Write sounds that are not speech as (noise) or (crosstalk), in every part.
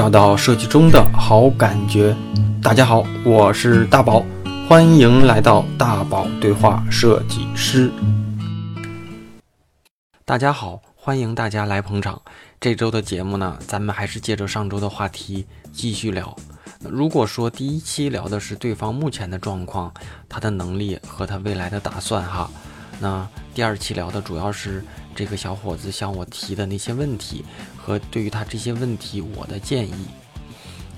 找到设计中的好感觉。大家好，我是大宝，欢迎来到大宝对话设计师。大家好，欢迎大家来捧场。这周的节目呢，咱们还是接着上周的话题继续聊。如果说第一期聊的是对方目前的状况、他的能力和他未来的打算哈，那第二期聊的主要是这个小伙子向我提的那些问题和对于他这些问题我的建议。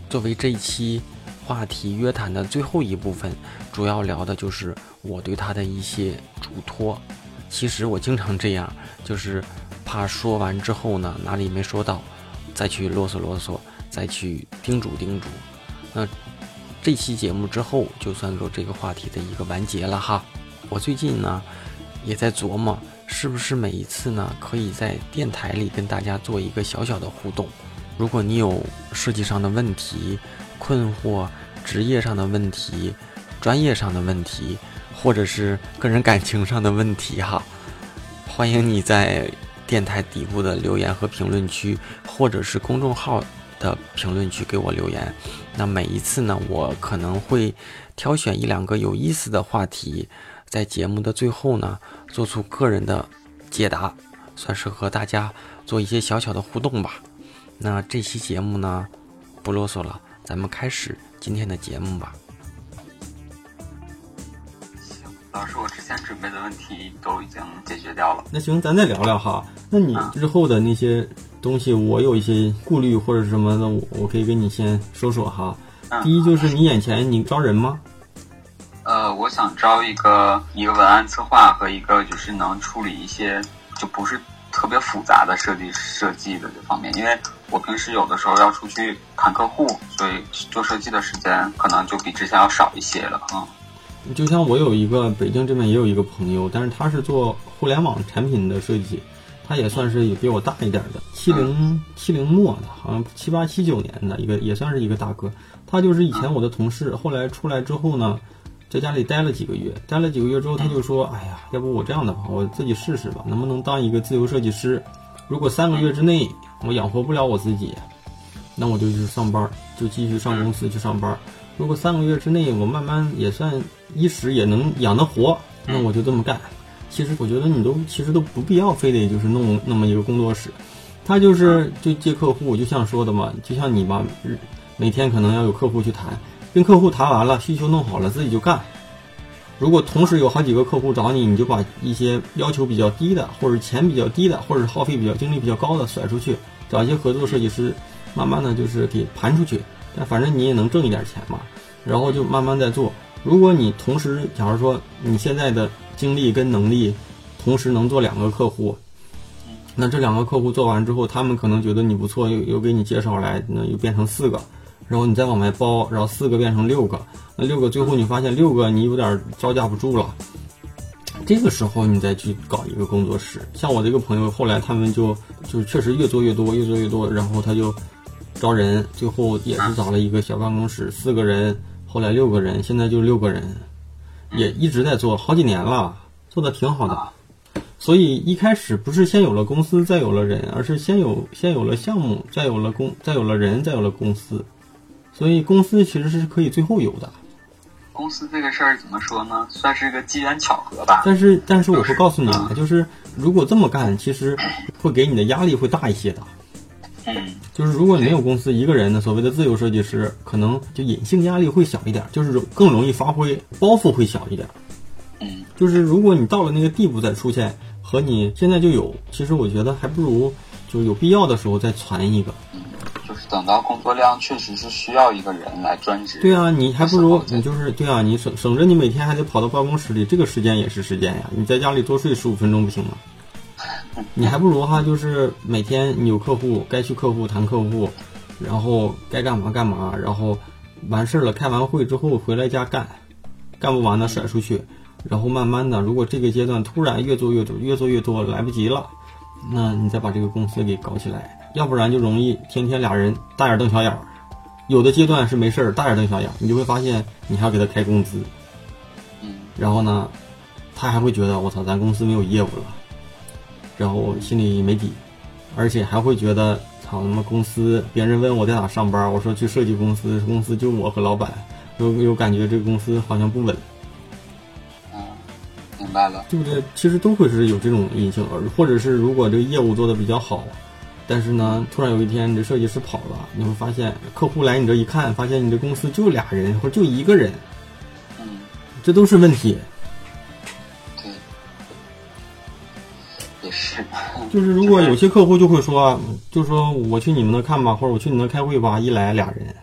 作为这一期话题约谈的最后一部分，主要聊的就是我对他的一些嘱托。其实我经常这样，就是怕说完之后呢，哪里没说到，再去啰嗦啰嗦，再去叮嘱叮嘱。那这期节目之后，就算作这个话题的一个完结了哈。我最近呢，也在琢磨，是不是每一次呢，可以在电台里跟大家做一个小小的互动。如果你有设计上的问题、困惑、职业上的问题、专业上的问题。或者是个人感情上的问题哈，欢迎你在电台底部的留言和评论区，或者是公众号的评论区给我留言。那每一次呢，我可能会挑选一两个有意思的话题，在节目的最后呢，做出个人的解答，算是和大家做一些小小的互动吧。那这期节目呢，不啰嗦了，咱们开始今天的节目吧。行老师，我之前准备的问题都已经解决掉了。那行，咱再聊聊哈。那你日后的那些东西，我有一些顾虑或者什么的，我我可以跟你先说说哈。第一就是你眼前你招人吗？呃，我想招一个一个文案策划和一个就是能处理一些就不是特别复杂的设计设计的这方面，因为我平时有的时候要出去谈客户，所以做设计的时间可能就比之前要少一些了啊。就像我有一个北京这边也有一个朋友，但是他是做互联网产品的设计，他也算是也比我大一点的，七零七零末的，好像七八七九年的一个，也算是一个大哥。他就是以前我的同事，后来出来之后呢，在家里待了几个月，待了几个月之后，他就说：“哎呀，要不我这样的吧，我自己试试吧，能不能当一个自由设计师？如果三个月之内我养活不了我自己，那我就去上班，就继续上公司去上班。如果三个月之内我慢慢也算。”一时也能养得活，那我就这么干。其实我觉得你都其实都不必要，非得就是弄那么一个工作室。他就是就接客户，就像说的嘛，就像你吧，每天可能要有客户去谈，跟客户谈完了，需求弄好了，自己就干。如果同时有好几个客户找你，你就把一些要求比较低的，或者钱比较低的，或者耗费比较精力比较高的甩出去，找一些合作设计师，慢慢的就是给盘出去。但反正你也能挣一点钱嘛，然后就慢慢在做。如果你同时，假如说你现在的精力跟能力，同时能做两个客户，那这两个客户做完之后，他们可能觉得你不错，又又给你介绍来，那又变成四个，然后你再往外包，然后四个变成六个，那六个最后你发现六个你有点招架不住了，这个时候你再去搞一个工作室。像我这个朋友，后来他们就就确实越做越多，越做越多，然后他就招人，最后也是找了一个小办公室，四个人。后来六个人，现在就六个人，也一直在做好几年了，做的挺好的。所以一开始不是先有了公司，再有了人，而是先有先有了项目，再有了公，再有了人，再有了公司。所以公司其实是可以最后有的。公司这个事儿怎么说呢？算是个机缘巧合吧。但是但是我会告诉你啊，就是如果这么干，其实会给你的压力会大一些的。嗯，就是如果没有公司一个人的所谓的自由设计师，可能就隐性压力会小一点，就是更容易发挥，包袱会小一点。嗯，就是如果你到了那个地步再出现，和你现在就有，其实我觉得还不如就有必要的时候再传一个。等到工作量确实是需要一个人来专职。对啊，你还不如你就是对啊，你省省着你每天还得跑到办公室里，这个时间也是时间呀。你在家里多睡十五分钟不行吗？你还不如哈，就是每天你有客户，该去客户谈客户，然后该干嘛干嘛，然后完事儿了，开完会之后回来家干，干不完的甩出去，然后慢慢的，如果这个阶段突然越做越多，越做越多来不及了，那你再把这个公司给搞起来，要不然就容易天天俩人大眼瞪小眼儿。有的阶段是没事儿大眼瞪小眼儿，你就会发现你还要给他开工资，嗯，然后呢，他还会觉得我操，咱公司没有业务了。然后心里没底，而且还会觉得，操他妈公司，别人问我在哪上班，我说去设计公司，公司就我和老板，有有感觉这个公司好像不稳，嗯，明白了。对不对？其实都会是有这种隐性，而或者是如果这个业务做的比较好，但是呢，突然有一天你这设计师跑了，你会发现客户来你这一看，发现你这公司就俩人或者就一个人，嗯，这都是问题。对，也是。就是如果有些客户就会说，就说我去你们那看吧，或者我去你那开会吧，一来俩人，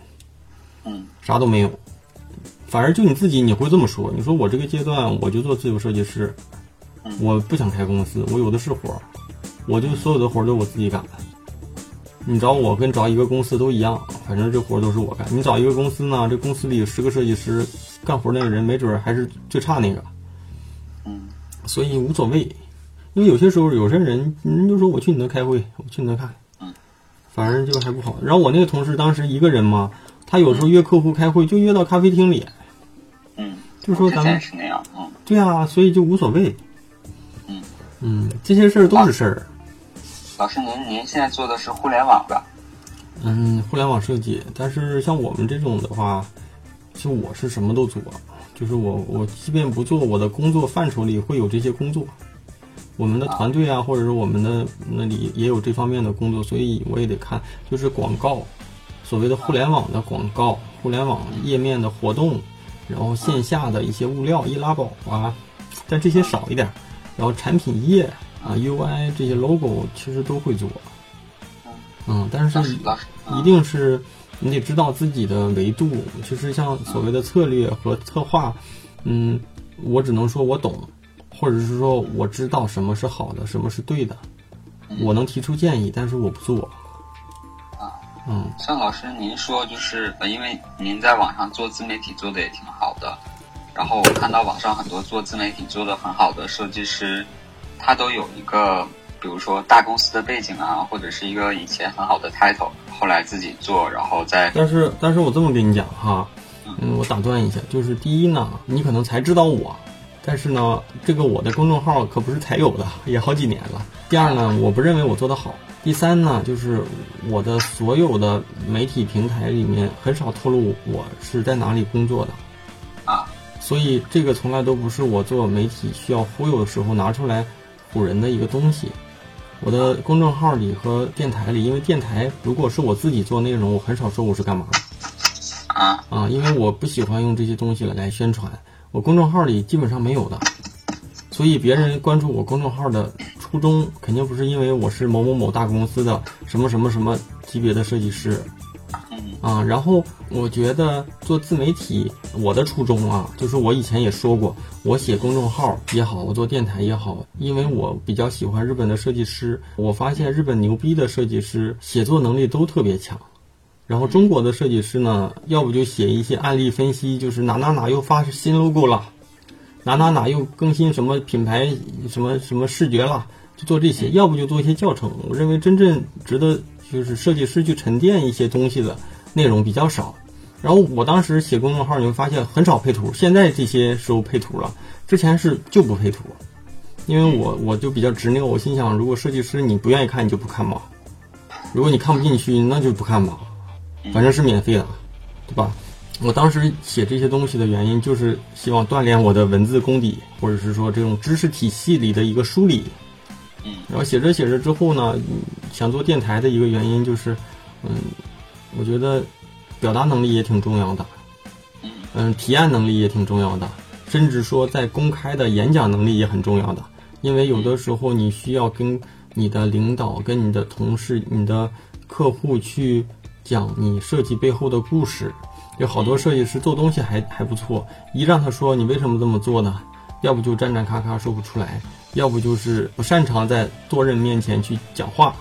嗯。啥都没有，反而就你自己你会这么说，你说我这个阶段我就做自由设计师，嗯。我不想开公司，我有的是活儿，我就所有的活儿都我自己干。你找我跟找一个公司都一样，反正这活儿都是我干。你找一个公司呢，这公司里有十个设计师，干活那个人没准儿还是最差那个，嗯所以无所谓。因为有些时候有些人，人就说我去你那开会，我去你那看，嗯，反正就还不好。然后我那个同事当时一个人嘛，他有时候约客户开会就约到咖啡厅里，嗯，就说咱们是那样。嗯对啊，所以就无所谓。嗯嗯，这些事儿都是事儿。老师您您现在做的是互联网的。嗯，互联网设计，但是像我们这种的话，就我是什么都做，就是我我即便不做，我的工作范畴里会有这些工作。我们的团队啊，或者是我们的那里也有这方面的工作，所以我也得看，就是广告，所谓的互联网的广告，互联网页面的活动，然后线下的一些物料、易拉宝啊，但这些少一点。然后产品页啊、UI 这些 logo 其实都会做，嗯，但是一定是你得知道自己的维度。其实像所谓的策略和策划，嗯，我只能说我懂，或者是说我知道什么是好的，什么是对的，我能提出建议，但是我不做。嗯像老师您说，就是呃，因为您在网上做自媒体做的也挺好的，然后我看到网上很多做自媒体做的很好的设计师，他都有一个，比如说大公司的背景啊，或者是一个以前很好的 title，后来自己做，然后再但是，但是我这么跟你讲哈，嗯，我打断一下，就是第一呢，你可能才知道我，但是呢，这个我的公众号可不是才有的，也好几年了。第二呢，我不认为我做得好。第三呢，就是我的所有的媒体平台里面很少透露我是在哪里工作的，啊，所以这个从来都不是我做媒体需要忽悠的时候拿出来唬人的一个东西。我的公众号里和电台里，因为电台如果是我自己做内容，我很少说我是干嘛的。啊，啊，因为我不喜欢用这些东西来来宣传，我公众号里基本上没有的，所以别人关注我公众号的初衷肯定不是因为我是某某某大公司的什么什么什么级别的设计师嗯啊。然后我觉得做自媒体，我的初衷啊，就是我以前也说过，我写公众号也好，我做电台也好，因为我比较喜欢日本的设计师，我发现日本牛逼的设计师写作能力都特别强。然后中国的设计师呢，要不就写一些案例分析，就是哪哪哪又发新 logo 了，哪哪哪又更新什么品牌什么什么视觉了，就做这些；要不就做一些教程。我认为真正值得就是设计师去沉淀一些东西的内容比较少。然后我当时写公众号，你会发现很少配图，现在这些时候配图了，之前是就不配图，因为我我就比较执拗，我心想，如果设计师你不愿意看，你就不看吧；如果你看不进去，那就不看吧。反正是免费的，对吧？我当时写这些东西的原因，就是希望锻炼我的文字功底，或者是说这种知识体系里的一个梳理。嗯然后写着写着之后呢，嗯想做电台的一个原因就是，嗯，我觉得表达能力也挺重要的，嗯，提案能力也挺重要的，甚至说在公开的演讲能力也很重要的，因为有的时候你需要跟你的领导、跟你的同事、你的客户去讲你设计背后的故事。有好多设计师做东西还还不错，一让他说你为什么这么做呢？要不就战战咔咔说不出来，要不就是不擅长在多人面前去讲话。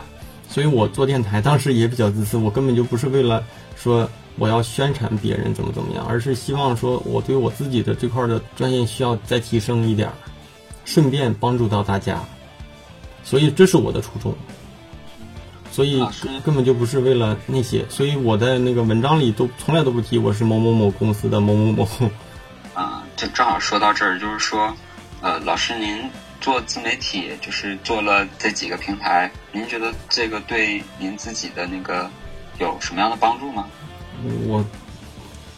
所以我做电台当时也比较自私，我根本就不是为了说我要宣传别人怎么怎么样，而是希望说我对我自己的这块的专业需要再提升一点儿，顺便帮助到大家。所以这是我的初衷。所以根本就不是为了那些，所以我在那个文章里都从来都不提我是某某某公司的某某某。啊，就正好说到这儿，就是说，呃，老师您做自媒体，就是做了这几个平台，您觉得这个对您自己的那个有什么样的帮助吗？我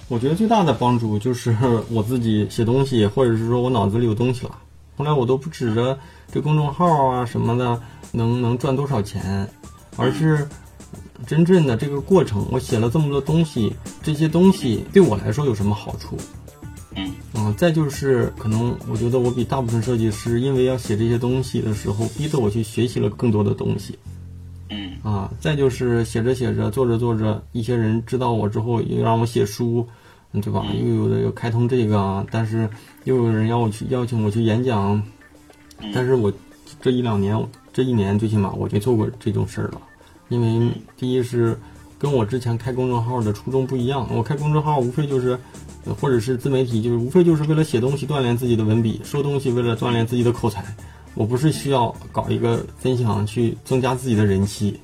我觉得最大的帮助就是我自己写东西，或者是说我脑子里有东西了。后来我都不指着这公众号啊什么的能能赚多少钱，而是真正的这个过程。我写了这么多东西，这些东西对我来说有什么好处？嗯啊，再就是可能我觉得我比大部分设计师，因为要写这些东西的时候，逼着我去学习了更多的东西。嗯啊，再就是写着写着，做着做着，一些人知道我之后，又让我写书，嗯对吧？又有的又开通这个啊，但是又有人要我去邀请我去演讲，但是我这一两年，这一年最起码我没做过这种事儿了，因为第一是跟我之前开公众号的初衷不一样，我开公众号无非就是，呃或者是自媒体，就是无非就是为了写东西锻炼自己的文笔，说东西为了锻炼自己的口才。我不是需要搞一个分享去增加自己的人气，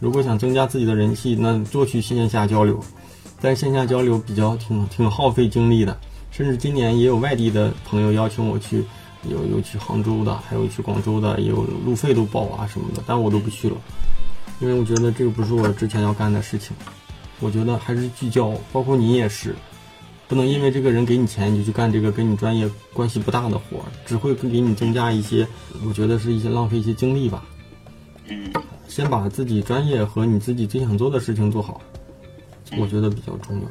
如果想增加自己的人气，那多去线下交流，但线下交流比较挺挺耗费精力的，甚至今年也有外地的朋友邀请我去，有有去杭州的，还有去广州的，也有路费都报啊什么的，但我都不去了，因为我觉得这个不是我之前要干的事情，我觉得还是聚焦，包括你也是。不能因为这个人给你钱，你就去干这个跟你专业关系不大的活儿，只会给你增加一些，我觉得是一些浪费一些精力吧。嗯先把自己专业和你自己最想做的事情做好，我觉得比较重要。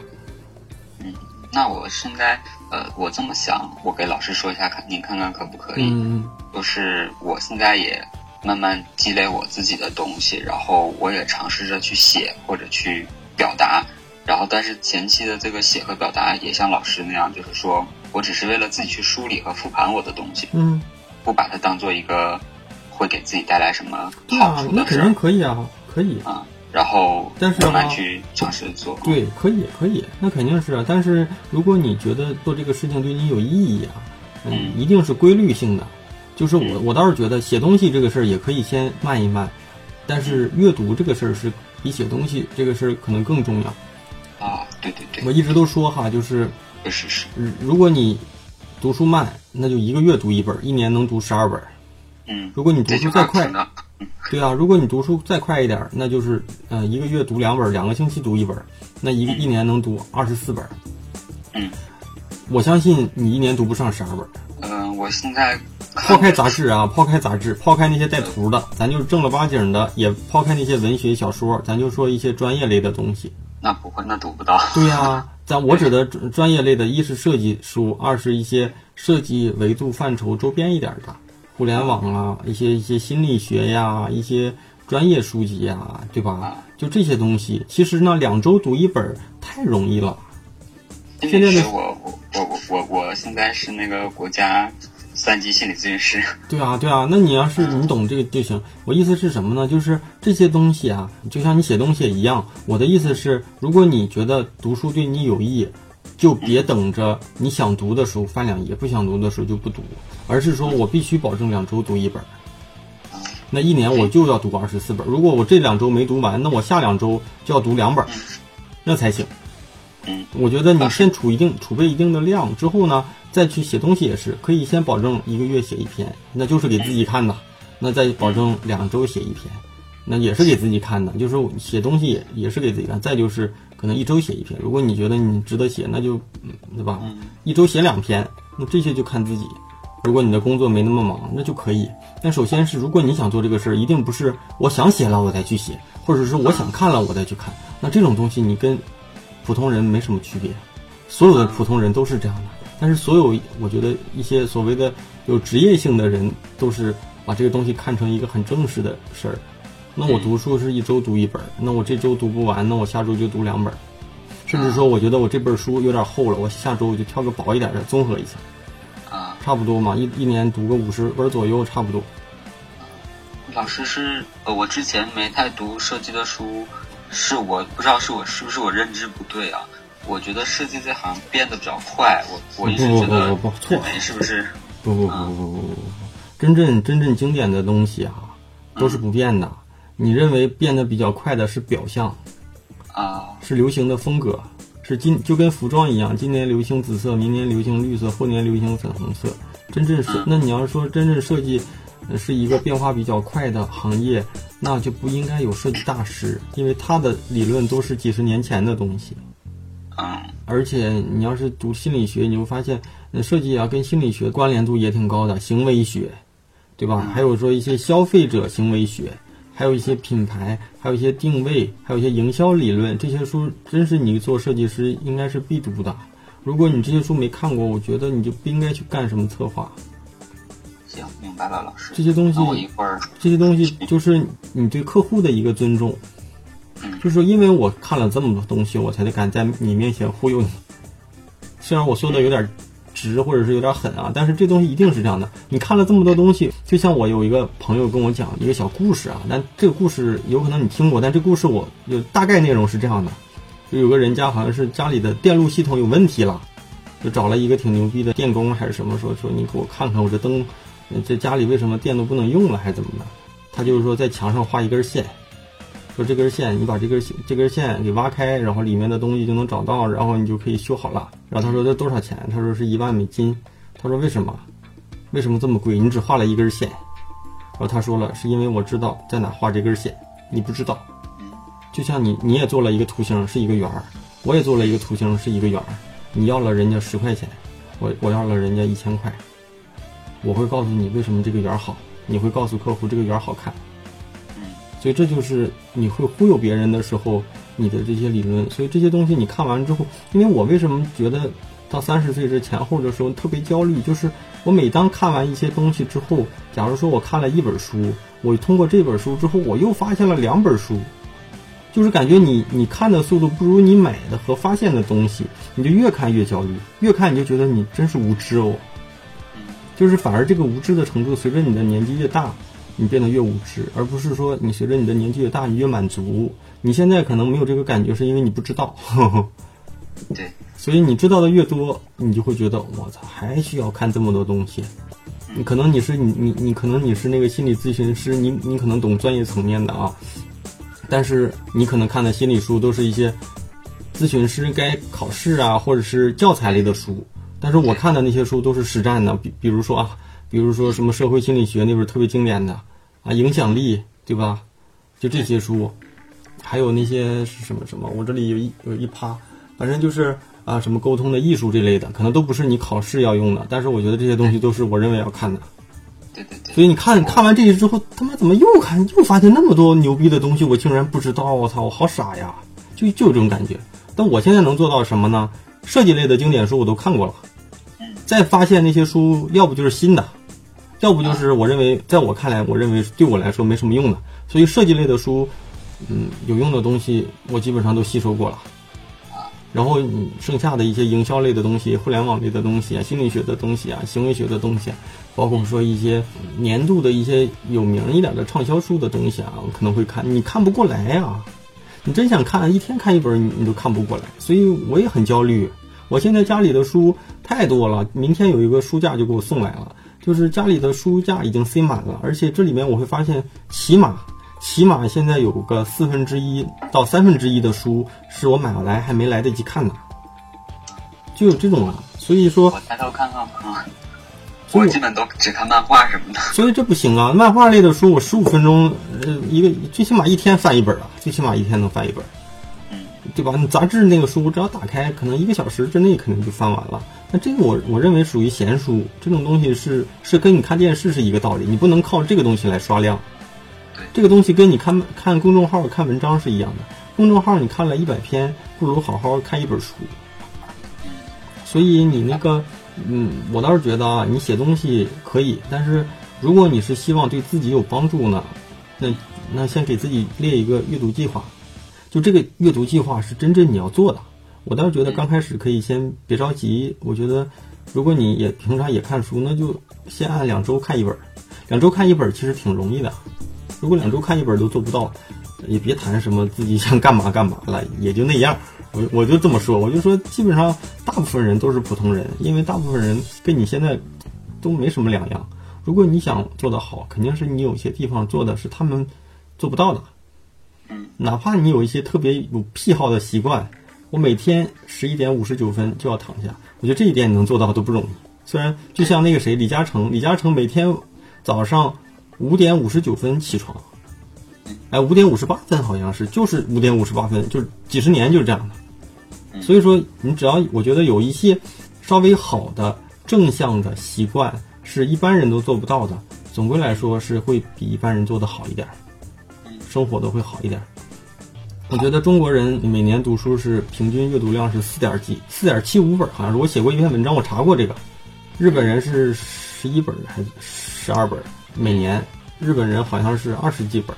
嗯，那我现在呃，我这么想，我给老师说一下，看您看看可不可以？嗯就是我现在也慢慢积累我自己的东西，然后我也尝试着去写或者去表达，然后但是前期的这个写和表达也像老师那样，就是说我只是为了自己去梳理和复盘我的东西，嗯，不把它当做一个会给自己带来什么好处，那肯定可以啊，可以。啊，然后但是慢慢去尝试做。对，可以，可以，那肯定是啊。但是如果你觉得做这个事情对你有意义啊，嗯，嗯一定是规律性的。就是我，嗯我倒是觉得写东西这个事儿也可以先慢一慢，但是阅读这个事儿是比写东西这个事儿可能更重要。啊，对对对，我一直都说哈，就是确实是，如如果你读书慢，那就一个月读一本，一年能读十二本。嗯，如果你读书再快 (laughs) 对啊，如果你读书再快一点儿，那就是呃一个月读两本，两个星期读一本，那一个一年能读二十四本。嗯，我相信你一年读不上十二本。嗯、我现在抛开杂志啊，抛开杂志，抛开那些带图的，咱就正儿八经的，也抛开那些文学小说，咱就说一些专业类的东西。那不会，那读不到。对呀、(laughs) 咱我指的专专业类的，一是设计书，二是一些设计维度范畴周边一点的，互联网啊，一些一些心理学呀，一些专业书籍呀，对吧？就这些东西，其实呢，两周读一本儿太容易了。现在我我我我我现在是那个国家三级心理咨询师。(laughs) 对啊，对啊，那你要是你懂这个就行。我意思是什么呢？就是这些东西啊，就像你写东西也一样。我的意思是，如果你觉得读书对你有益，就别等着你想读的时候翻两页，不想读的时候就不读，而是说我必须保证两周读一本。那一年我就要读二十四本。如果我这两周没读完，那我下两周就要读两本，那才行。嗯，我觉得你先储一定储备一定的量之后呢，再去写东西也是可以先保证一个月写一篇，那就是给自己看的。那再保证两周写一篇，那也是给自己看的。就是我写东西也也是给自己看。再就是可能一周写一篇，如果你觉得你值得写，那就嗯对吧？一周写两篇，那这些就看自己。如果你的工作没那么忙，那就可以。但首先是，如果你想做这个事儿，一定不是我想写了我再去写，或者是我想看了我再去看。那这种东西你跟普通人没什么区别，所有的普通人都是这样的。但是所有我觉得一些所谓的有职业性的人，都是把这个东西看成一个很正式的事儿。那我读书是一周读一本儿，那我这周读不完，那我下周就读两本，甚至说我觉得我这本书有点厚了，我下周我就挑个薄一点的综合一下，啊，差不多嘛，一一年读个五十本左右，差不多。老师是呃，我之前没太读设计的书，是我不知道是我是不是我认知不对啊？我觉得设计这行变得比较快，我我一直觉得不不不错是不是？不不不不不不不，真正真正经典的东西啊，都是不变的。你认为变得比较快的是表象，啊是流行的风格，是今就跟服装一样，今年流行紫色，明年流行绿色，后年流行粉红色。真正是，那你要说真正设计是一个变化比较快的行业，那就不应该有设计大师，因为他的理论都是几十年前的东西。嗯，而且你要是读心理学，你会发现，设计啊跟心理学关联度也挺高的，行为学，对吧？还有说一些消费者行为学，还有一些品牌，还有一些定位，还有一些营销理论，这些书真是你做设计师应该是必读的。如果你这些书没看过，我觉得你就不应该去干什么策划。白了，老师。这些东西，我一会儿这些东西就是你对客户的一个尊重。嗯，就是因为我看了这么多东西，我才敢在你面前忽悠你。虽然我说的有点直，或者是有点狠啊，但是这东西一定是这样的。你看了这么多东西，就像我有一个朋友跟我讲一个小故事啊，但这个故事有可能你听过，但这故事我有大概内容是这样的。就有个人家好像是家里的电路系统有问题了，就找了一个挺牛逼的电工还是什么，说说你给我看看我这灯，这家里为什么电都不能用了还是怎么的？他就是说在墙上画一根线，说这根线你把这根这根线给挖开，然后里面的东西就能找到，然后你就可以修好了。然后他说这多少钱？他说是一万美金。他说为什么？为什么这么贵？你只画了一根线。然后他说了，是因为我知道在哪画这根线，你不知道。就像你，你也做了一个图形，是一个圆儿；我也做了一个图形，是一个圆儿。你要了人家十块钱，我我要了人家一千块。我会告诉你为什么这个圆儿好，你会告诉客户这个圆儿好看。所以这就是你会忽悠别人的时候，你的这些理论。所以这些东西你看完之后，因为我为什么觉得到三十岁这前后的时候特别焦虑，就是我每当看完一些东西之后，假如说我看了一本书，我通过这本书之后，我又发现了两本书。就是感觉你你看的速度不如你买的和发现的东西，你就越看越焦虑，越看你就觉得你真是无知哦。就是反而这个无知的程度随着你的年纪越大，你变得越无知，而不是说你随着你的年纪越大，你越满足。你现在可能没有这个感觉，是因为你不知道。呵呵对，(laughs) 所以你知道的越多，你就会觉得我操，还需要看这么多东西。你可能你是你你你可能你是那个心理咨询师，你你可能懂专业层面的啊。但是你可能看的心理书都是一些咨询师该考试啊，或者是教材类的书。但是我看的那些书都是实战的，比比如说啊，比如说什么社会心理学那本特别经典的啊，影响力，对吧？就这些书，还有那些是什么什么，我这里有一有一趴，反正就是啊，什么沟通的艺术这类的，可能都不是你考试要用的。但是我觉得这些东西都是我认为要看的。对对对，所以你看看完这些之后，他妈怎么又看又发现那么多牛逼的东西，我竟然不知道！我操，我好傻呀！就就有这种感觉。但我现在能做到什么呢？设计类的经典书我都看过了，再发现那些书，要不就是新的，要不就是我认为在我看来，我认为对我来说没什么用的。所以设计类的书，嗯，有用的东西我基本上都吸收过了。然后你剩下的一些营销类的东西、互联网类的东西啊、心理学的东西啊、行为学的东西啊，包括说一些年度的一些有名一点的畅销书的东西啊，我可能会看。你看不过来呀，你真想看，一天看一本你你都看不过来，所以我也很焦虑。我现在家里的书太多了，明天有一个书架就给我送来了，就是家里的书架已经塞满了，而且这里面我会发现起码。起码现在有个四分之一到三分之一的书是我买来还没来得及看的，就有这种啊。所以说，我抬头看看啊，我基本都只看漫画什么的。所以这不行啊！漫画类的书我十五分钟，呃，一个最起码一天翻一本啊，最起码一天能翻一本，嗯，对吧？你杂志那个书，只要打开，可能一个小时之内肯定就翻完了。那这个我我认为属于闲书，这种东西是是跟你看电视是一个道理，你不能靠这个东西来刷量。这个东西跟你看看公众号看文章是一样的，公众号你看了一百篇，不如好好看一本书。所以你那个，嗯，我倒是觉得啊，你写东西可以，但是如果你是希望对自己有帮助呢，那那先给自己列一个阅读计划，就这个阅读计划是真正你要做的。我倒是觉得刚开始可以先别着急，我觉得如果你也平常也看书，那就先按两周看一本，两周看一本其实挺容易的。如果两周看一本都做不到，也别谈什么自己想干嘛干嘛了，(laughs) 也就那样。我我就这么说，我就说基本上大部分人都是普通人，因为大部分人跟你现在都没什么两样。如果你想做得好，肯定是你有些地方做的是他们做不到的。哪怕你有一些特别有癖好的习惯，我每天十一点五十九分就要躺下，我觉得这一点你能做到都不容易。虽然就像那个谁李嘉诚，李嘉诚每天早上五点五十九分起床，哎，五点五十八分好像是，就是五点五十八分，就是几十年就是这样的。所以说，你只要我觉得有一些稍微好的正向的习惯，是一般人都做不到的，总归来说是会比一般人做的好一点，生活都会好一点。我觉得中国人每年读书是平均阅读量是四点几，四点七五本，好像是我写过一篇文章，我查过这个。日本人是十一本还是十二本每年？日本人好像是二十几本，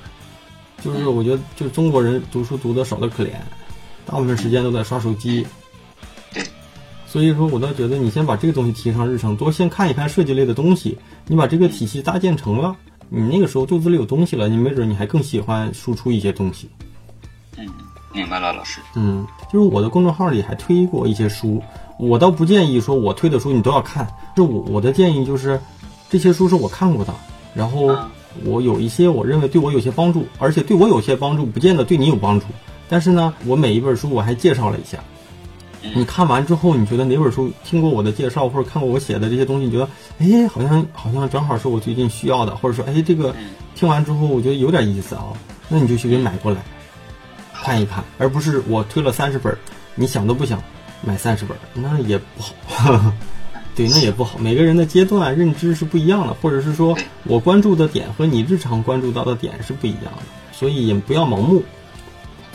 就是我觉得，就中国人读书读的少的可怜，大部分时间都在刷手机。所以说，我倒觉得你先把这个东西提上日程，多先看一看设计类的东西。你把这个体系搭建成了，你那个时候肚子里有东西了，你没准你还更喜欢输出一些东西。嗯，明白了，老师。嗯，就是我的公众号里还推过一些书，我倒不建议说我推的书你都要看。就我我的建议就是，这些书是我看过的，然后我有一些我认为对我有些帮助，而且对我有些帮助，不见得对你有帮助。但是呢，我每一本书我还介绍了一下。你看完之后，你觉得哪本书听过我的介绍，或者看过我写的这些东西，你觉得哎，好像好像正好是我最近需要的，或者说哎，这个听完之后我觉得有点意思啊，那你就去给买过来。看一看，而不是我推了三十本，你想都不想买三十本，那也不好。(laughs) 对，那也不好。每个人的阶段认知是不一样的，或者是说我关注的点和你日常关注到的点是不一样的，所以也不要盲目。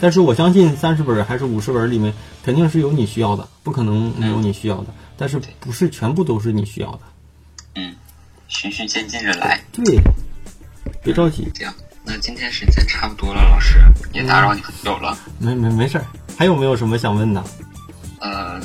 但是我相信三十本还是五十本里面肯定是有你需要的，不可能没有你需要的。但是不是全部都是你需要的。嗯，循序渐进着来。对，别着急。这样。那今天时间差不多了，老师也打扰你很久了。没没没事儿，还有没有什么想问的？呃，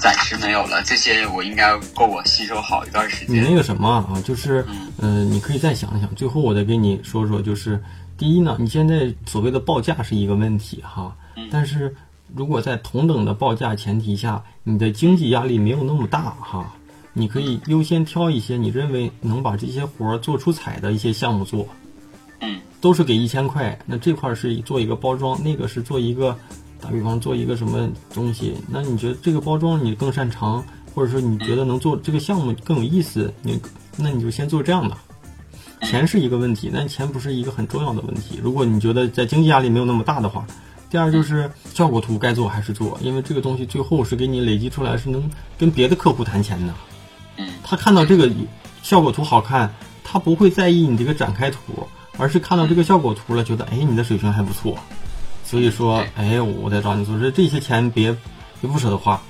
暂时没有了，这些我应该够我吸收好一段时间。你那个什么啊，就是嗯，你可以再想一想。最后我再跟你说说，就是第一呢，你现在所谓的报价是一个问题哈，但是如果在同等的报价前提下，你的经济压力没有那么大哈，你可以优先挑一些你认为能把这些活儿做出彩的一些项目做。嗯。都是给一千块，那这块是做一个包装，那个是做一个，打比方做一个什么东西？那你觉得这个包装你更擅长，或者说你觉得能做这个项目更有意思？你那你就先做这样的。钱是一个问题，但钱不是一个很重要的问题。如果你觉得在经济压力没有那么大的话，第二就是效果图该做还是做，因为这个东西最后是给你累积出来，是能跟别的客户谈钱的。他看到这个效果图好看，他不会在意你这个展开图。而是看到这个效果图了，觉得哎，你的水平还不错，所以说哎，我再找你做这这些钱别别不舍得花，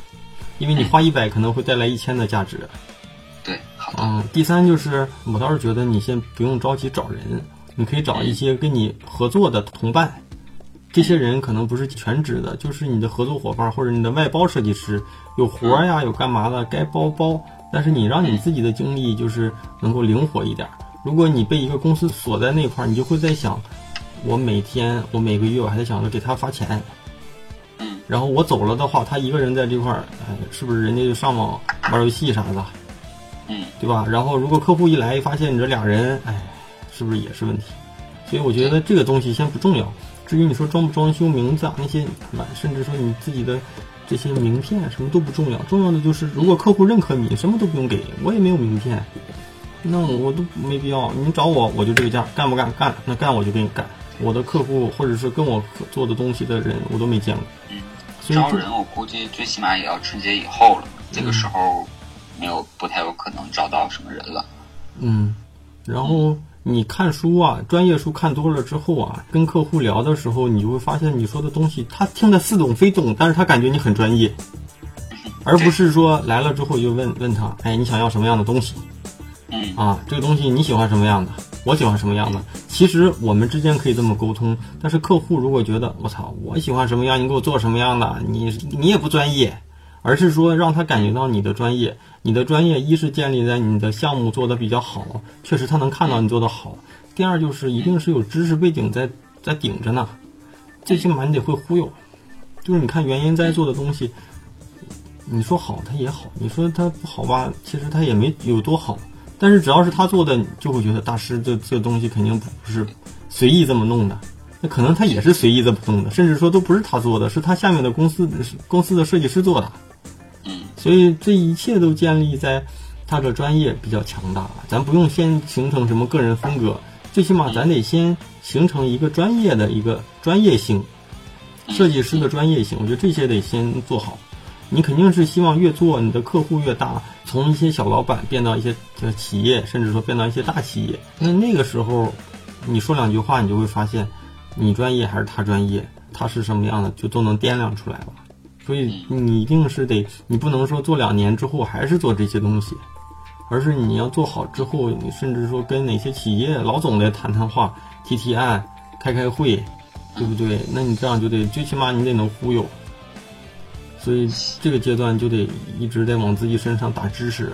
因为你花一百可能会带来一千的价值。嗯，第三就是我倒是觉得你先不用着急找人，你可以找一些跟你合作的同伴，这些人可能不是全职的，就是你的合作伙伴或者你的外包设计师，有活呀，有干嘛的该包包，但是你让你自己的精力就是能够灵活一点。如果你被一个公司锁在那块儿，你就会在想，我每天，我每个月，我还在想着给他发钱，嗯，然后我走了的话，他一个人在这块儿，哎，是不是人家就上网玩游戏啥的，嗯，对吧？然后如果客户一来，发现你这俩人，哎，是不是也是问题？所以我觉得这个东西先不重要。至于你说装不装修名字啊那些，甚至说你自己的这些名片什么都不重要，重要的就是如果客户认可你，什么都不用给我也没有名片。那我都没必要，你找我我就这个价，干不干干，那干我就给你干。我的客户或者是跟我做的东西的人，我都没见过。嗯，招人我估计最起码也要春节以后了，这个时候没有不太有可能找到什么人了。嗯，然后你看书啊，专业书看多了之后啊，跟客户聊的时候，你就会发现你说的东西他听得似懂非懂，但是他感觉你很专业，(laughs) 而不是说来了之后就问问他，哎，你想要什么样的东西？啊，这个东西你喜欢什么样的？我喜欢什么样的？其实我们之间可以这么沟通，但是客户如果觉得我操，我喜欢什么样，你给我做什么样的，你你也不专业，而是说让他感觉到你的专业，你的专业一是建立在你的项目做的比较好，确实他能看到你做的好；第二就是一定是有知识背景在在顶着呢，最起码你得会忽悠，就是你看原因在做的东西，你说好他也好，你说他不好吧，其实他也没有多好。但是只要是他做的，就会觉得大师这这东西肯定不是随意这么弄的。那可能他也是随意这么弄的，甚至说都不是他做的，是他下面的公司公司的设计师做的。嗯，所以这一切都建立在他的专业比较强大，咱不用先形成什么个人风格，最起码咱得先形成一个专业的一个专业性，设计师的专业性，我觉得这些得先做好。你肯定是希望越做你的客户越大，从一些小老板变到一些企业，甚至说变到一些大企业。那那个时候，你说两句话，你就会发现，你专业还是他专业，他是什么样的就都能掂量出来了。所以你一定是得，你不能说做两年之后还是做这些东西，而是你要做好之后，你甚至说跟哪些企业老总来谈谈话、提提案、开开会，对不对？那你这样就得最起码你得能忽悠。所以这个阶段就得一直在往自己身上打知识。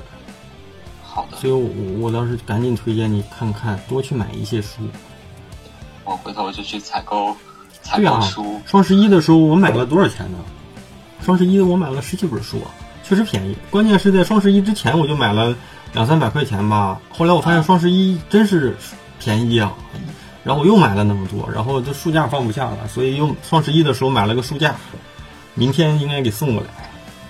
好的。所以我我倒是赶紧推荐你看看，多去买一些书。我回头就去采购采购书。双十一的时候我买了多少钱呢？双十一我买了十几本书，确实便宜。关键是在双十一之前我就买了两三百块钱吧。后来我发现双十一真是便宜啊，然后我又买了那么多，然后这书架放不下了，所以又双十一的时候买了个书架。明天应该给送过来。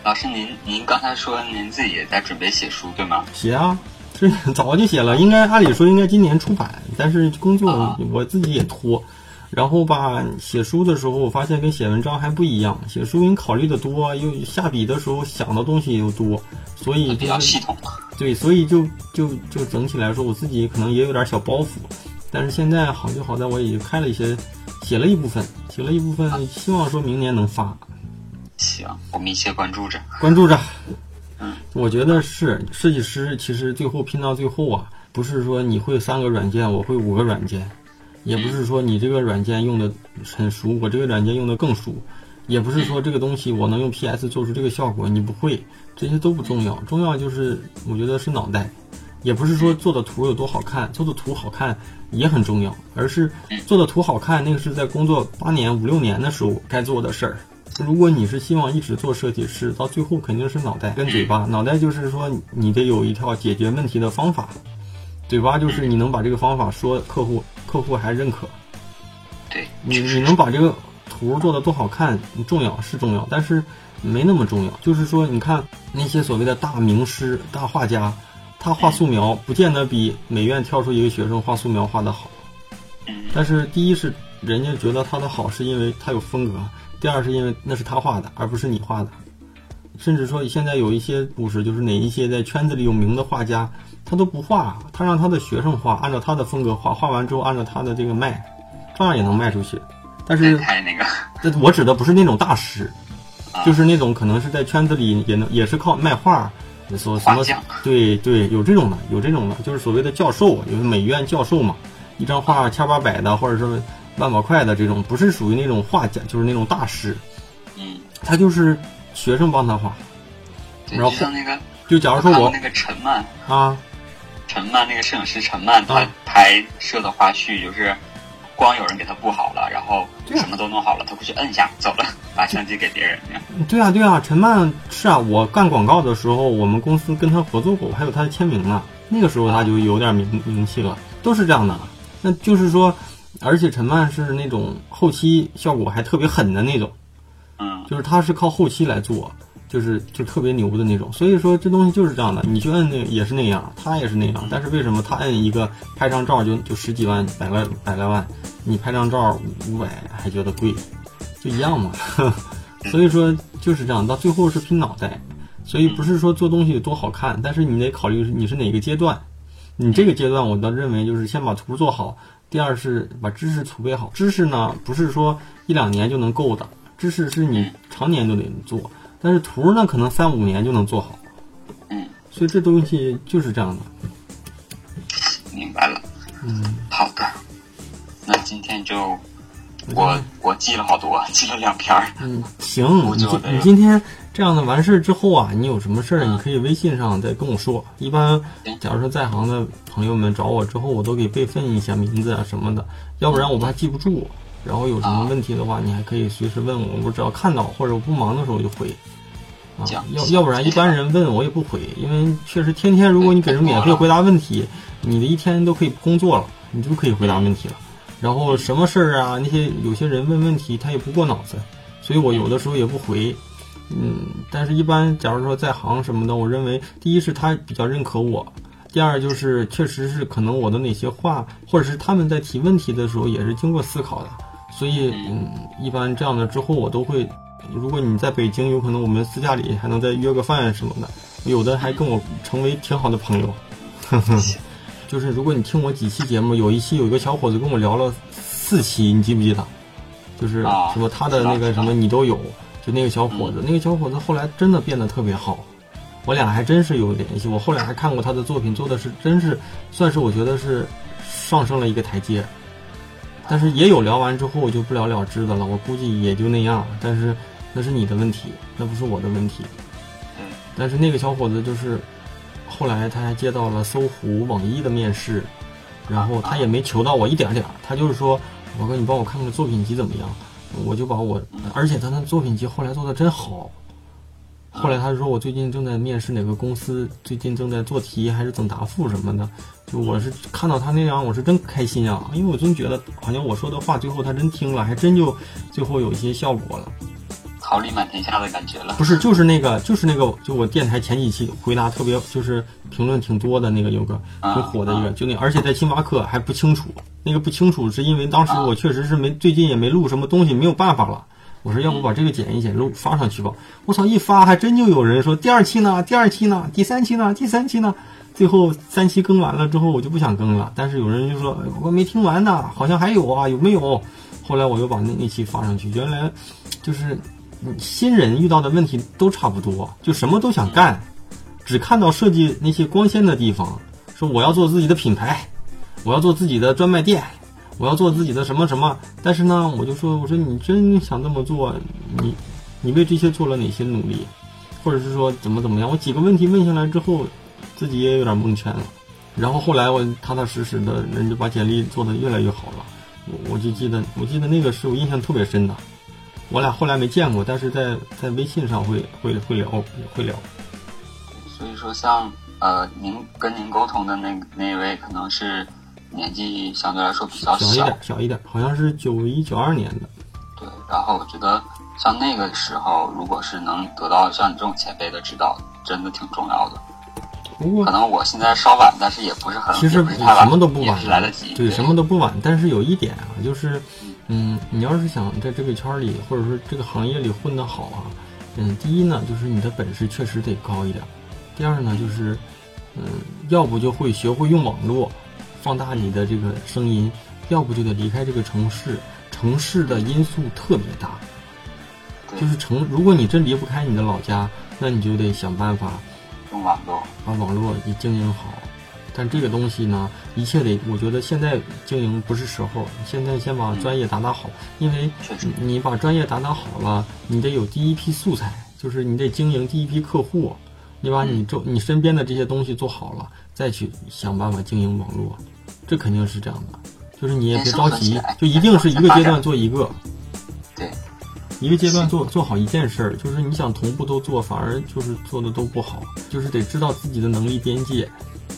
老师，您您刚才说您自己也在准备写书，对吗？写啊，这早就写了，应该按理说应该今年出版，但是工作我自己也拖。然后吧，写书的时候我发现跟写文章还不一样，写书你考虑的多，又下笔的时候想的东西又多，所以比较系统。对，所以就就就整体来说，我自己可能也有点小包袱。但是现在好就好在我已经开了一些，写了一部分，写了一部分，希望说明年能发。行，我们一切关注着，关注着。嗯，我觉得是设计师，其实最后拼到最后啊，不是说你会三个软件，我会五个软件，也不是说你这个软件用的很熟，我这个软件用的更熟，也不是说这个东西我能用 PS 做出这个效果，你不会，这些都不重要，重要就是我觉得是脑袋，也不是说做的图有多好看，做的图好看也很重要，而是做的图好看，那个是在工作八年五六年的时候该做的事儿。如果你是希望一直做设计师，到最后肯定是脑袋跟嘴巴。脑袋就是说你得有一套解决问题的方法，嘴巴就是你能把这个方法说客户，客户还认可。对，你你能把这个图做的多好看，重要是重要，但是没那么重要。就是说，你看那些所谓的大名师、大画家，他画素描不见得比美院挑出一个学生画素描画的好。但是第一是人家觉得他的好，是因为他有风格。第二是因为那是他画的，而不是你画的。甚至说现在有一些故事，就是哪一些在圈子里有名的画家，他都不画，他让他的学生画，按照他的风格画，画完之后按照他的这个卖，照样也能卖出去。但是，那个我指的不是那种大师，就是那种可能是在圈子里也能也是靠卖画，所什么对对，有这种的，有这种的，就是所谓的教授，有美院教授嘛，一张画千八百的，或者说。万把块的这种不是属于那种画家，就是那种大师。嗯，他就是学生帮他画。然后像那个，就假如说我那个陈曼啊，陈曼那个摄影师陈曼，他拍摄的花絮就是光有人给他布好了，然后什么都弄好了，他过去摁一下走了，(laughs) 把相机给别人。对啊，对啊，陈曼是啊，我干广告的时候，我们公司跟他合作过，还有他的签名呢。那个时候他就有点名名气了，都是这样的。那就是说。而且陈曼是那种后期效果还特别狠的那种，嗯，就是他是靠后期来做，就是就特别牛的那种。所以说这东西就是这样的，你去摁那也是那样，他也是那样。但是为什么他摁一个拍张照就就十几万、百万、百来万，你拍张照五百还觉得贵，就一样嘛。(laughs) 所以说就是这样，到最后是拼脑袋。所以不是说做东西有多好看，但是你得考虑你是哪个阶段。你这个阶段，我倒认为就是先把图做好。第二是把知识储备好，知识呢不是说一两年就能够的，知识是你常年都得做，但是图呢可能三五年就能做好。嗯，所以这东西就是这样的。明白了。嗯，好的。那今天就我我记了好多，(laughs) 记了两篇儿。嗯，行，你你今天。这样的完事儿之后啊，你有什么事儿，你可以微信上再跟我说。一般，假如说在行的朋友们找我之后，我都给备份一下名字啊什么的，要不然我怕记不住。然后有什么问题的话，你还可以随时问我，我只要看到或者我不忙的时候我就回。啊，要要不然一般人问我也不回，因为确实天天如果你给人免费回答问题，你的一天都可以不工作了，你就可以回答问题了。然后什么事儿啊，那些有些人问问题他也不过脑子，所以我有的时候也不回。嗯，但是一般假如说在行什么的，我认为第一是他比较认可我，第二就是确实是可能我的哪些话，或者是他们在提问题的时候也是经过思考的，所以嗯，一般这样的之后我都会，如果你在北京，有可能我们私下里还能再约个饭什么的，有的还跟我成为挺好的朋友。(laughs) 就是如果你听我几期节目，有一期有一个小伙子跟我聊了四期，你记不记得？就是什么他的那个什么你都有，就那个小伙子，那个小伙子后来真的变得特别好，我俩还真是有联系。我后来还看过他的作品，做的是真是算是我觉得是上升了一个台阶。但是也有聊完之后就不了了之的了，我估计也就那样。但是那是你的问题，那不是我的问题。但是那个小伙子就是。后来他还接到了搜狐、网易的面试，然后他也没求到我一点点儿，他就是说：“我哥，你帮我看看作品集怎么样？”我就把我，而且他那作品集后来做的真好。后来他说我最近正在面试哪个公司，最近正在做题还是等答复什么的。就我是看到他那样，我是真开心啊，因为我真觉得好像我说的话最后他真听了，还真就最后有一些效果了。桃李满天下的感觉了，不是，就是那个，就是那个，就我电台前几期回答特别，就是评论挺多的那个，有个挺火的一个，就那，而且在星巴克还不清楚，那个不清楚是因为当时我确实是没，最近也没录什么东西，没有办法了。我说要不把这个剪一剪，录发上去吧。我操，一发还真就有人说第二期呢，第二期呢，第三期呢，第三期呢。最后三期更完了之后，我就不想更了。但是有人就说我没听完呢，好像还有啊，有没有？后来我又把那那期发上去，原来就是。新人遇到的问题都差不多，就什么都想干，只看到设计那些光鲜的地方，说我要做自己的品牌，我要做自己的专卖店，我要做自己的什么什么。但是呢，我就说，我说你真想这么做，你你为这些做了哪些努力，或者是说怎么怎么样？我几个问题问下来之后，自己也有点蒙圈了。然后后来我踏踏实实的，人就把简历做得越来越好了。我我就记得，我记得那个是我印象特别深的。我俩后来没见过，但是在在微信上会会会聊会聊。所以说，像呃，您跟您沟通的那那位，可能是年纪相对来说比较小一点，小一点，好像是九一九二年的。对，然后我觉得像那个时候，如果是能得到像你这种前辈的指导，真的挺重要的。不过可能我现在稍晚，但是也不是很其实什么都不晚，来得及。对，什么都不晚，但是有一点啊，就是。嗯，你要是想在这个圈里，或者说这个行业里混得好啊，嗯，第一呢，就是你的本事确实得高一点；第二呢，就是，嗯，要不就会学会用网络放大你的这个声音，要不就得离开这个城市。城市的因素特别大，就是城，如果你真离不开你的老家，那你就得想办法用网络把网络给经营好。但这个东西呢，一切得，我觉得现在经营不是时候，现在先把专业打打好，因为你把专业打打好了，你得有第一批素材，就是你得经营第一批客户，你把你周你身边的这些东西做好了，再去想办法经营网络，这肯定是这样的，就是你也别着急，就一定是一个阶段做一个，(laughs) 对，一个阶段做做好一件事儿，就是你想同步都做，反而就是做的都不好，就是得知道自己的能力边界。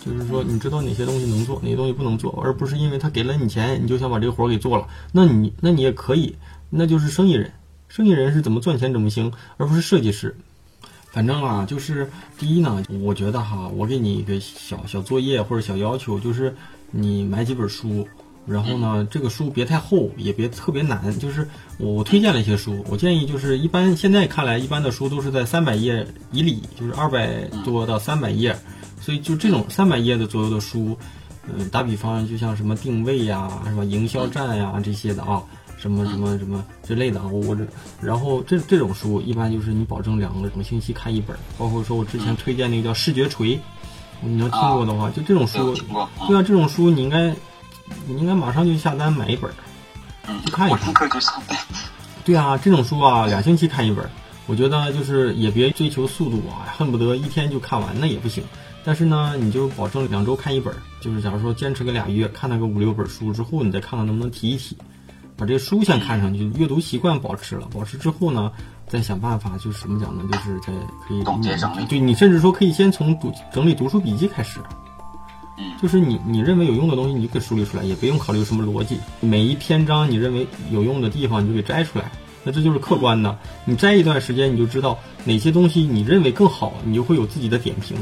就是说，你知道哪些东西能做，哪些东西不能做，而不是因为他给了你钱，你就想把这个活儿给做了。那你，那你也可以，那就是生意人。生意人是怎么赚钱怎么行，而不是设计师。反正啊，就是第一呢，我觉得哈，我给你一个小小作业或者小要求，就是你买几本书，然后呢，这个书别太厚，也别特别难。就是我推荐了一些书，我建议就是一般现在看来，一般的书都是在三百页以里，就是二百多到三百页。所以就这种三百页的左右的书，嗯，打比方就像什么定位呀，什么营销战呀这些的啊，什么什么什么之类的啊，我这，然后这这种书一般就是你保证两个什么星期看一本，包括说我之前推荐那个叫视觉锤，你要听过的话，就这种书，对啊，这种书你应该，你应该马上就下单买一本，去看一看。(laughs) 对啊，这种书啊，两星期看一本，我觉得就是也别追求速度啊，恨不得一天就看完，那也不行。但是呢，你就保证两周看一本，就是假如说坚持个俩月，看那个五六本书之后，你再看看能不能提一提，把这书先看上去，阅读习惯保持了，保持之后呢，再想办法，就是怎么讲呢？就是在可以总结整理，对你甚至说可以先从读整理读书笔记开始，嗯，就是你你认为有用的东西，你就给梳理出来，也不用考虑什么逻辑，每一篇章你认为有用的地方，你就给摘出来。那这就是客观的。你摘一段时间，你就知道哪些东西你认为更好，你就会有自己的点评。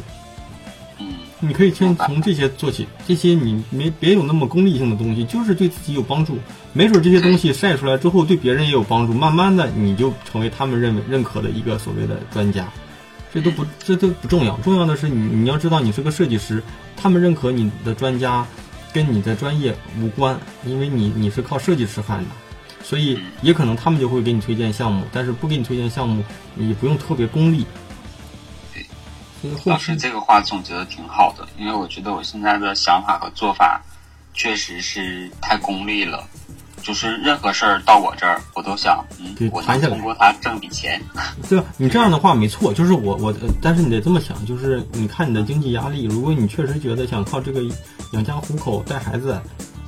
嗯，你可以先从这些做起，这些你没别有那么功利性的东西，就是对自己有帮助。没准这些东西晒出来之后，对别人也有帮助，慢慢的你就成为他们认为认可的一个所谓的专家。这都不这都不重要，重要的是你你要知道你是个设计师，他们认可你的专家，跟你的专业无关，因为你你是靠设计吃饭的，所以也可能他们就会给你推荐项目，但是不给你推荐项目，你不用特别功利。老师这个话总结的挺好的，因为我觉得我现在的想法和做法确实是太功利了。就是任何事儿到我这儿，我都想，嗯对，我能通过它挣笔钱。(laughs) 对吧？你这样的话没错，就是我我，呃但是你得这么想，就是你看你的经济压力，如果你确实觉得想靠这个养家糊口、带孩子，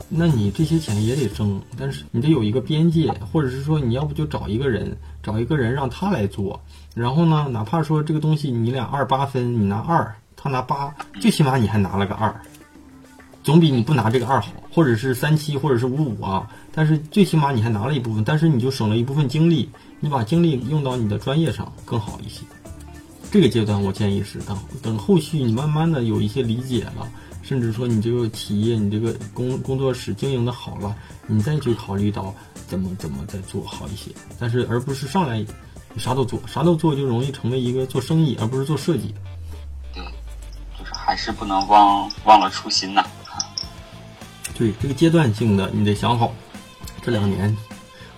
那你这些钱也得挣，但是你得有一个边界，或者是说你要不就找一个人，找一个人让他来做，然后呢，哪怕说这个东西你俩二八分，你拿二，他拿八，最起码你还拿了个二，总比你不拿这个二好，或者是三七或者是五五啊。但是最起码你还拿了一部分，但是你就省了一部分精力，你把精力用到你的专业上更好一些。这个阶段我建议是等等后续你慢慢的有一些理解了，甚至说你这个企业你这个工工作室经营的好了，你再去考虑到怎么怎么再做好一些。但是而不是上来你啥都做，啥都做就容易成为一个做生意而不是做设计。对，就是还是不能忘忘了初心呐、对这个阶段性的你得想好，这两年，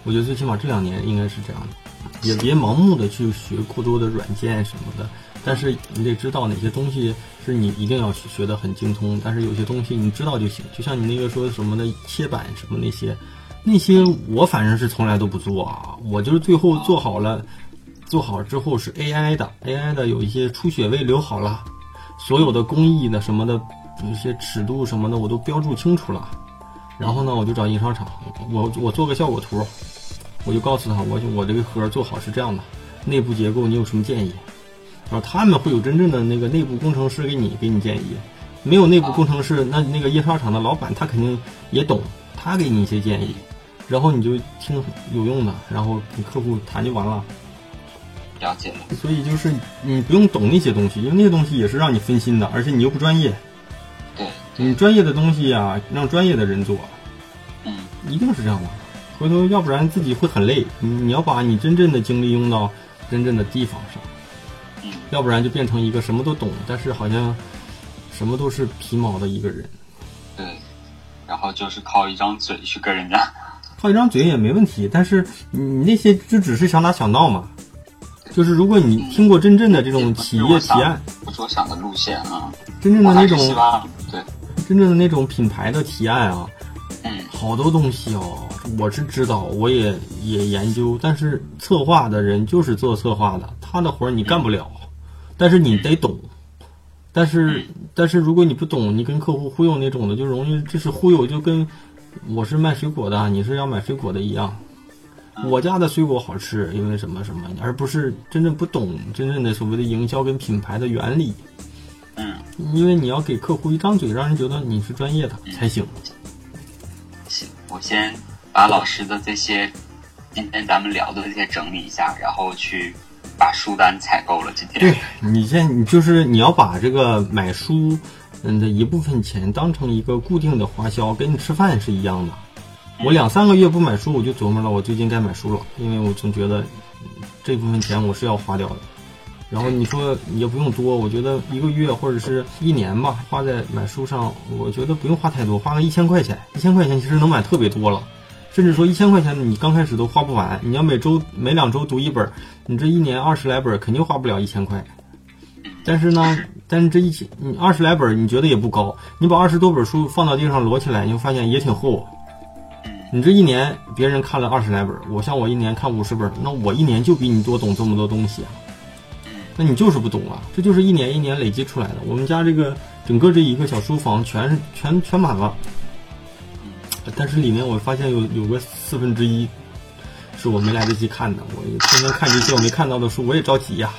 我觉得最起码这两年应该是这样的，也别盲目的去学过多的软件什么的，但是你得知道哪些东西是你一定要学学得很精通，但是有些东西你知道就行，就像你那个说什么的切板什么那些，那些我反正是从来都不做啊，我就是最后做好了，做好之后是 AI 的，AI 的有一些出血位留好了，所有的工艺的什么的，一些尺度什么的我都标注清楚了。然后呢，我就找印刷厂，我我做个效果图，我就告诉他，我就我这个盒做好是这样的，内部结构你有什么建议？然后他们会有真正的那个内部工程师给你给你建议，没有内部工程师，那那个印刷厂的老板他肯定也懂，他给你一些建议，然后你就听有用的，然后跟客户谈就完了。了解了，所以就是你不用懂那些东西，因为那些东西也是让你分心的，而且你又不专业。对，你专业的东西呀、让专业的人做，嗯，一定是这样的。回头要不然自己会很累。你你要把你真正的精力用到真正的地方上，嗯，要不然就变成一个什么都懂，但是好像什么都是皮毛的一个人。对，然后就是靠一张嘴去跟人家，靠一张嘴也没问题，但是你你那些就只是想打想闹嘛。就是如果你听过真正的这种企业提案，不是我想的路线啊，真正的那种对，真正的那种品牌的提案啊，嗯，好多东西哦，我是知道，我也也研究，但是策划的人就是做策划的，他的活儿你干不了，但是你得懂。但是但是如果你不懂，你跟客户忽悠那种的，就容易就是忽悠，就跟我是卖水果的，你是要买水果的一样。我家的水果好吃，因为什么什么，而不是真正不懂真正的所谓的营销跟品牌的原理。嗯，因为你要给客户一张嘴，让人觉得你是专业的才行。行，我先把老师的这些今天咱们聊的这些整理一下，然后去把书单采购了。今天对你现你就是你要把这个买书嗯的一部分钱当成一个固定的花销，跟你吃饭是一样的。(laughs) 我两三个月不买书，我就琢磨了，我最近该买书了，因为我总觉得这部分钱我是要花掉的。然后你说也不用多，我觉得一个月或者是一年吧，花在买书上，我觉得不用花太多，花个一千块钱，一千块钱其实能买特别多了。甚至说一千块钱你刚开始都花不完，你要每周每两周读一本，你这一年二十来本肯定花不了一千块。但是呢，但是这一千你二十来本你觉得也不高，你把二十多本书放到地上摞起来，你会发现也挺厚。你这一年别人看了二十来本，我像我一年看五十本，那我一年就比你多懂这么多东西啊。那你就是不懂啊，这就是一年一年累积出来的。我们家这个整个这一个小书房全是全全满了，但是里面我发现有有个四分之一是我没来得及看的，我天天看这些我没看到的书，我也着急呀、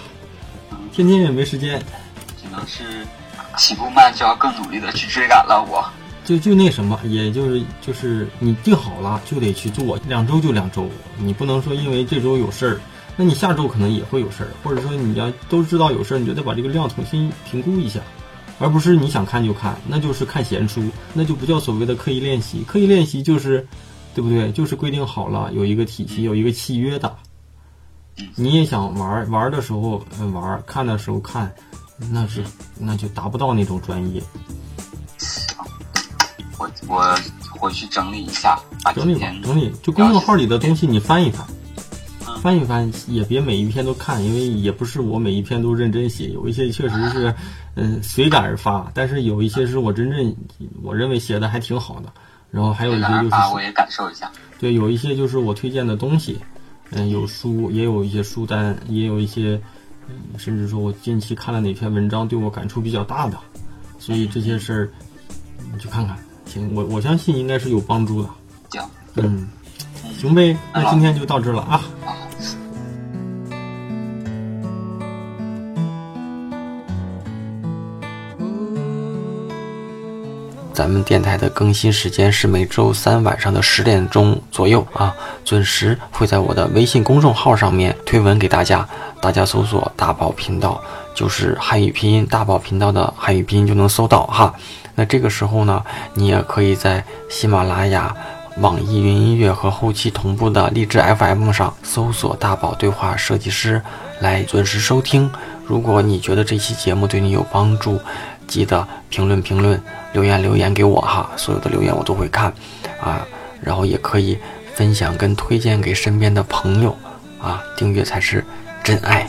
天天也没时间。只能是起步慢，就要更努力的去追赶了我。就就那什么，也就是就是你定好了就得去做，两周就两周，你不能说因为这周有事儿，那你下周可能也会有事儿，或者说你要都知道有事儿，你就得把这个量重新评估一下，而不是你想看就看，那就是看闲书，那就不叫所谓的刻意练习。刻意练习就是，对不对？就是规定好了有一个体系，有一个契约的。你也想玩儿玩儿的时候呃玩儿，看的时候看，那是那就达不到那种专业。我我回去整理一下，把整理吧，整理。就公众号里的东西你翻一翻，嗯翻一翻，也别每一篇都看，因为也不是我每一篇都认真写，有一些确实是，嗯，随感而发，但是有一些是我真正我认为写的还挺好的，然后还有一些就是我也感受一下。对，有一些就是我推荐的东西，嗯，有书，也有一些书单，也有一些，嗯，甚至说我近期看了哪篇文章对我感触比较大的，所以这些事儿你去看看，行，我我相信应该是有帮助的。行，嗯，行呗，那今天就到这儿了啊。咱们电台的更新时间是每周三晚上的十点钟左右啊，准时会在我的微信公众号上面推文给大家，大家搜索“大宝频道”，就是汉语拼音“大宝频道”的汉语拼音就能搜到哈。那这个时候呢，你也可以在喜马拉雅、网易云音乐和后期同步的荔枝 FM 上搜索“大宝对话设计师”来准时收听。如果你觉得这期节目对你有帮助，记得评论评论、留言留言给我哈，所有的留言我都会看啊，然后也可以分享跟推荐给身边的朋友啊，订阅才是真爱。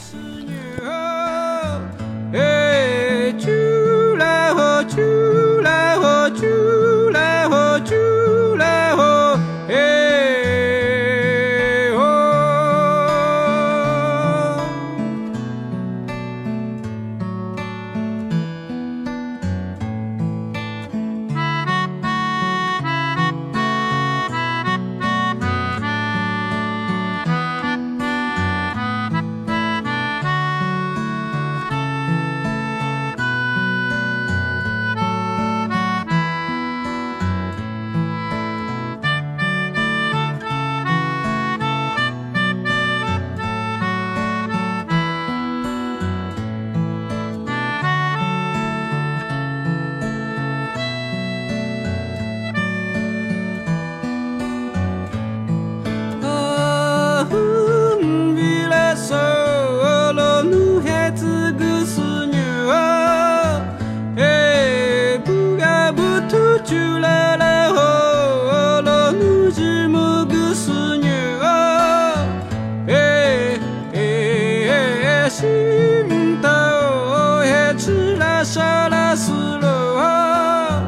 下了四楼啊，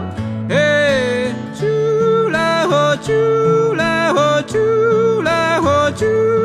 哎，酒来喝，酒来喝，酒来喝，酒。